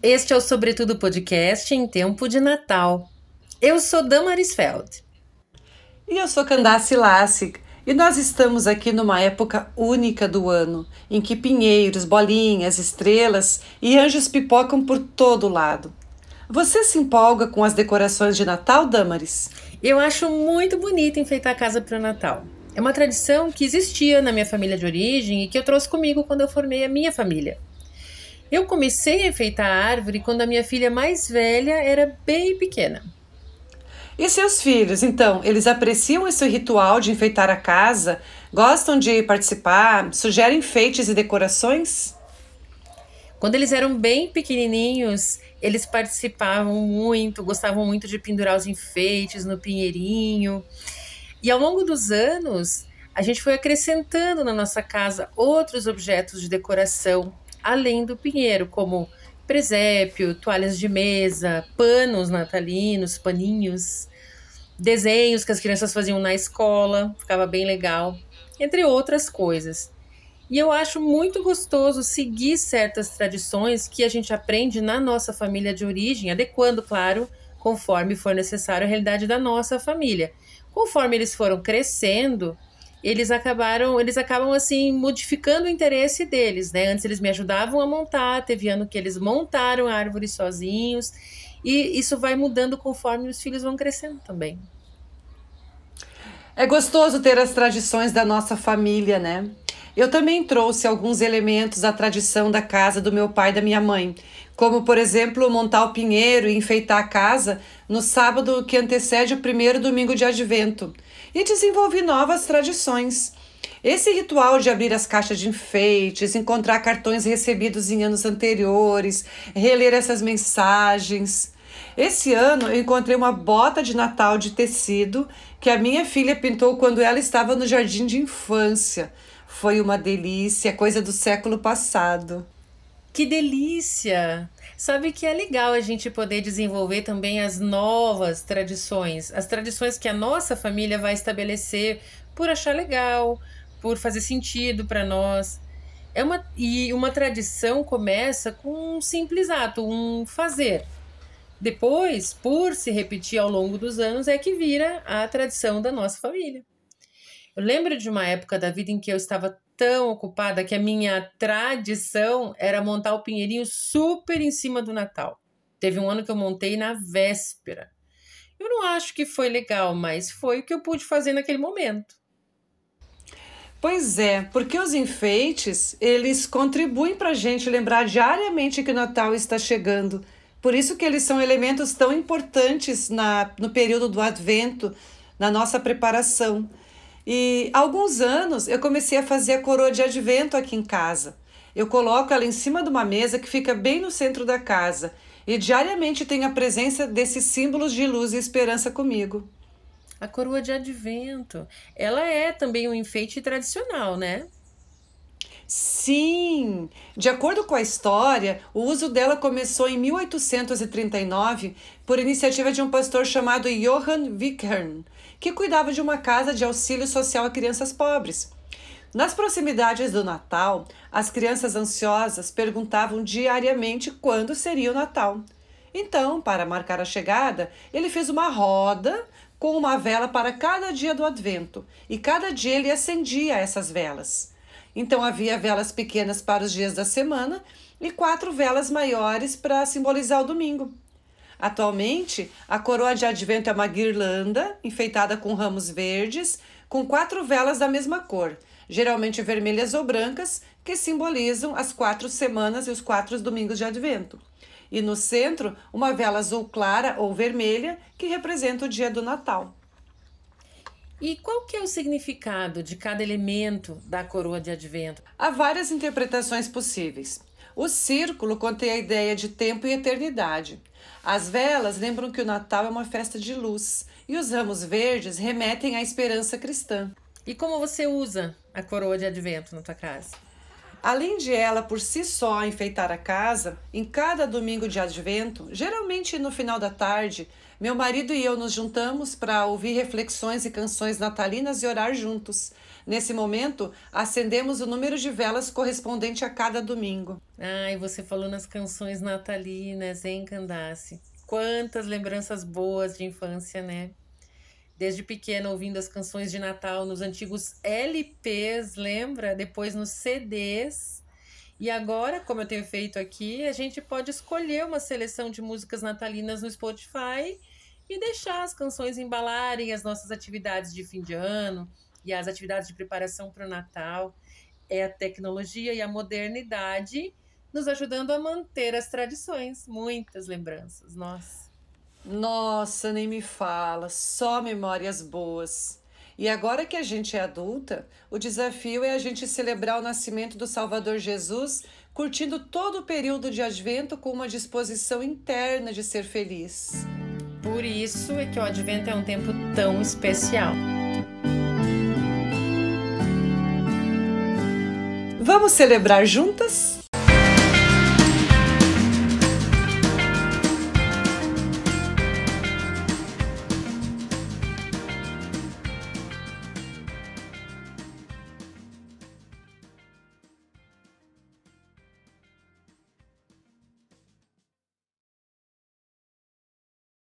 Este é o Sobretudo Podcast em tempo de Natal. Eu sou Damaris Feld. E eu sou Candace Lassig. E nós estamos aqui numa época única do ano, em que pinheiros, bolinhas, estrelas e anjos pipocam por todo lado. Você se empolga com as decorações de Natal, Damaris? Eu acho muito bonito enfeitar a casa para o Natal. É uma tradição que existia na minha família de origem e que eu trouxe comigo quando eu formei a minha família. Eu comecei a enfeitar a árvore quando a minha filha mais velha era bem pequena. E seus filhos, então, eles apreciam esse ritual de enfeitar a casa? Gostam de participar? Sugerem enfeites e decorações? Quando eles eram bem pequenininhos, eles participavam muito, gostavam muito de pendurar os enfeites no pinheirinho. E ao longo dos anos, a gente foi acrescentando na nossa casa outros objetos de decoração, além do pinheiro, como presépio, toalhas de mesa, panos natalinos, paninhos, desenhos que as crianças faziam na escola, ficava bem legal, entre outras coisas. E eu acho muito gostoso seguir certas tradições que a gente aprende na nossa família de origem, adequando, claro, conforme for necessário a realidade da nossa família. Conforme eles foram crescendo, eles acabaram, eles acabam assim modificando o interesse deles, né? Antes eles me ajudavam a montar, teve ano que eles montaram a árvore sozinhos, e isso vai mudando conforme os filhos vão crescendo também. É gostoso ter as tradições da nossa família, né? Eu também trouxe alguns elementos da tradição da casa do meu pai e da minha mãe, como, por exemplo, montar o pinheiro e enfeitar a casa no sábado que antecede o primeiro domingo de advento e desenvolvi novas tradições. Esse ritual de abrir as caixas de enfeites, encontrar cartões recebidos em anos anteriores, reler essas mensagens. Esse ano eu encontrei uma bota de Natal de tecido que a minha filha pintou quando ela estava no jardim de infância. Foi uma delícia, coisa do século passado. Que delícia! Sabe que é legal a gente poder desenvolver também as novas tradições, as tradições que a nossa família vai estabelecer por achar legal, por fazer sentido para nós. É uma, e uma tradição começa com um simples ato, um fazer. Depois, por se repetir ao longo dos anos, é que vira a tradição da nossa família. Eu lembro de uma época da vida em que eu estava tão ocupada que a minha tradição era montar o pinheirinho super em cima do Natal. Teve um ano que eu montei na véspera. Eu não acho que foi legal, mas foi o que eu pude fazer naquele momento. Pois é, porque os enfeites, eles contribuem para a gente lembrar diariamente que o Natal está chegando. Por isso que eles são elementos tão importantes na, no período do Advento, na nossa preparação. E há alguns anos eu comecei a fazer a coroa de advento aqui em casa. Eu coloco ela em cima de uma mesa que fica bem no centro da casa e diariamente tenho a presença desses símbolos de luz e esperança comigo. A coroa de advento, ela é também um enfeite tradicional, né? Sim! De acordo com a história, o uso dela começou em 1839 por iniciativa de um pastor chamado Johann Wickern, que cuidava de uma casa de auxílio social a crianças pobres. Nas proximidades do Natal, as crianças ansiosas perguntavam diariamente quando seria o Natal. Então, para marcar a chegada, ele fez uma roda com uma vela para cada dia do advento, e cada dia ele acendia essas velas. Então havia velas pequenas para os dias da semana e quatro velas maiores para simbolizar o domingo. Atualmente, a coroa de advento é uma guirlanda enfeitada com ramos verdes, com quatro velas da mesma cor, geralmente vermelhas ou brancas, que simbolizam as quatro semanas e os quatro domingos de advento. E no centro, uma vela azul clara ou vermelha, que representa o dia do Natal. E qual que é o significado de cada elemento da coroa de advento? Há várias interpretações possíveis. O círculo contém a ideia de tempo e eternidade. As velas lembram que o Natal é uma festa de luz e os ramos verdes remetem à esperança cristã. E como você usa a coroa de advento na tua casa? Além de ela por si só enfeitar a casa, em cada domingo de advento, geralmente no final da tarde, meu marido e eu nos juntamos para ouvir reflexões e canções natalinas e orar juntos. Nesse momento, acendemos o número de velas correspondente a cada domingo. Ai, você falou nas canções natalinas, hein, Candace? Quantas lembranças boas de infância, né? Desde pequena ouvindo as canções de Natal nos antigos LPs, lembra? Depois nos CDs. E agora, como eu tenho feito aqui, a gente pode escolher uma seleção de músicas natalinas no Spotify e deixar as canções embalarem as nossas atividades de fim de ano e as atividades de preparação para o Natal. É a tecnologia e a modernidade nos ajudando a manter as tradições. Muitas lembranças, nossa. Nossa, nem me fala, só memórias boas. E agora que a gente é adulta, o desafio é a gente celebrar o nascimento do Salvador Jesus, curtindo todo o período de advento com uma disposição interna de ser feliz. Por isso é que o advento é um tempo tão especial. Vamos celebrar juntas?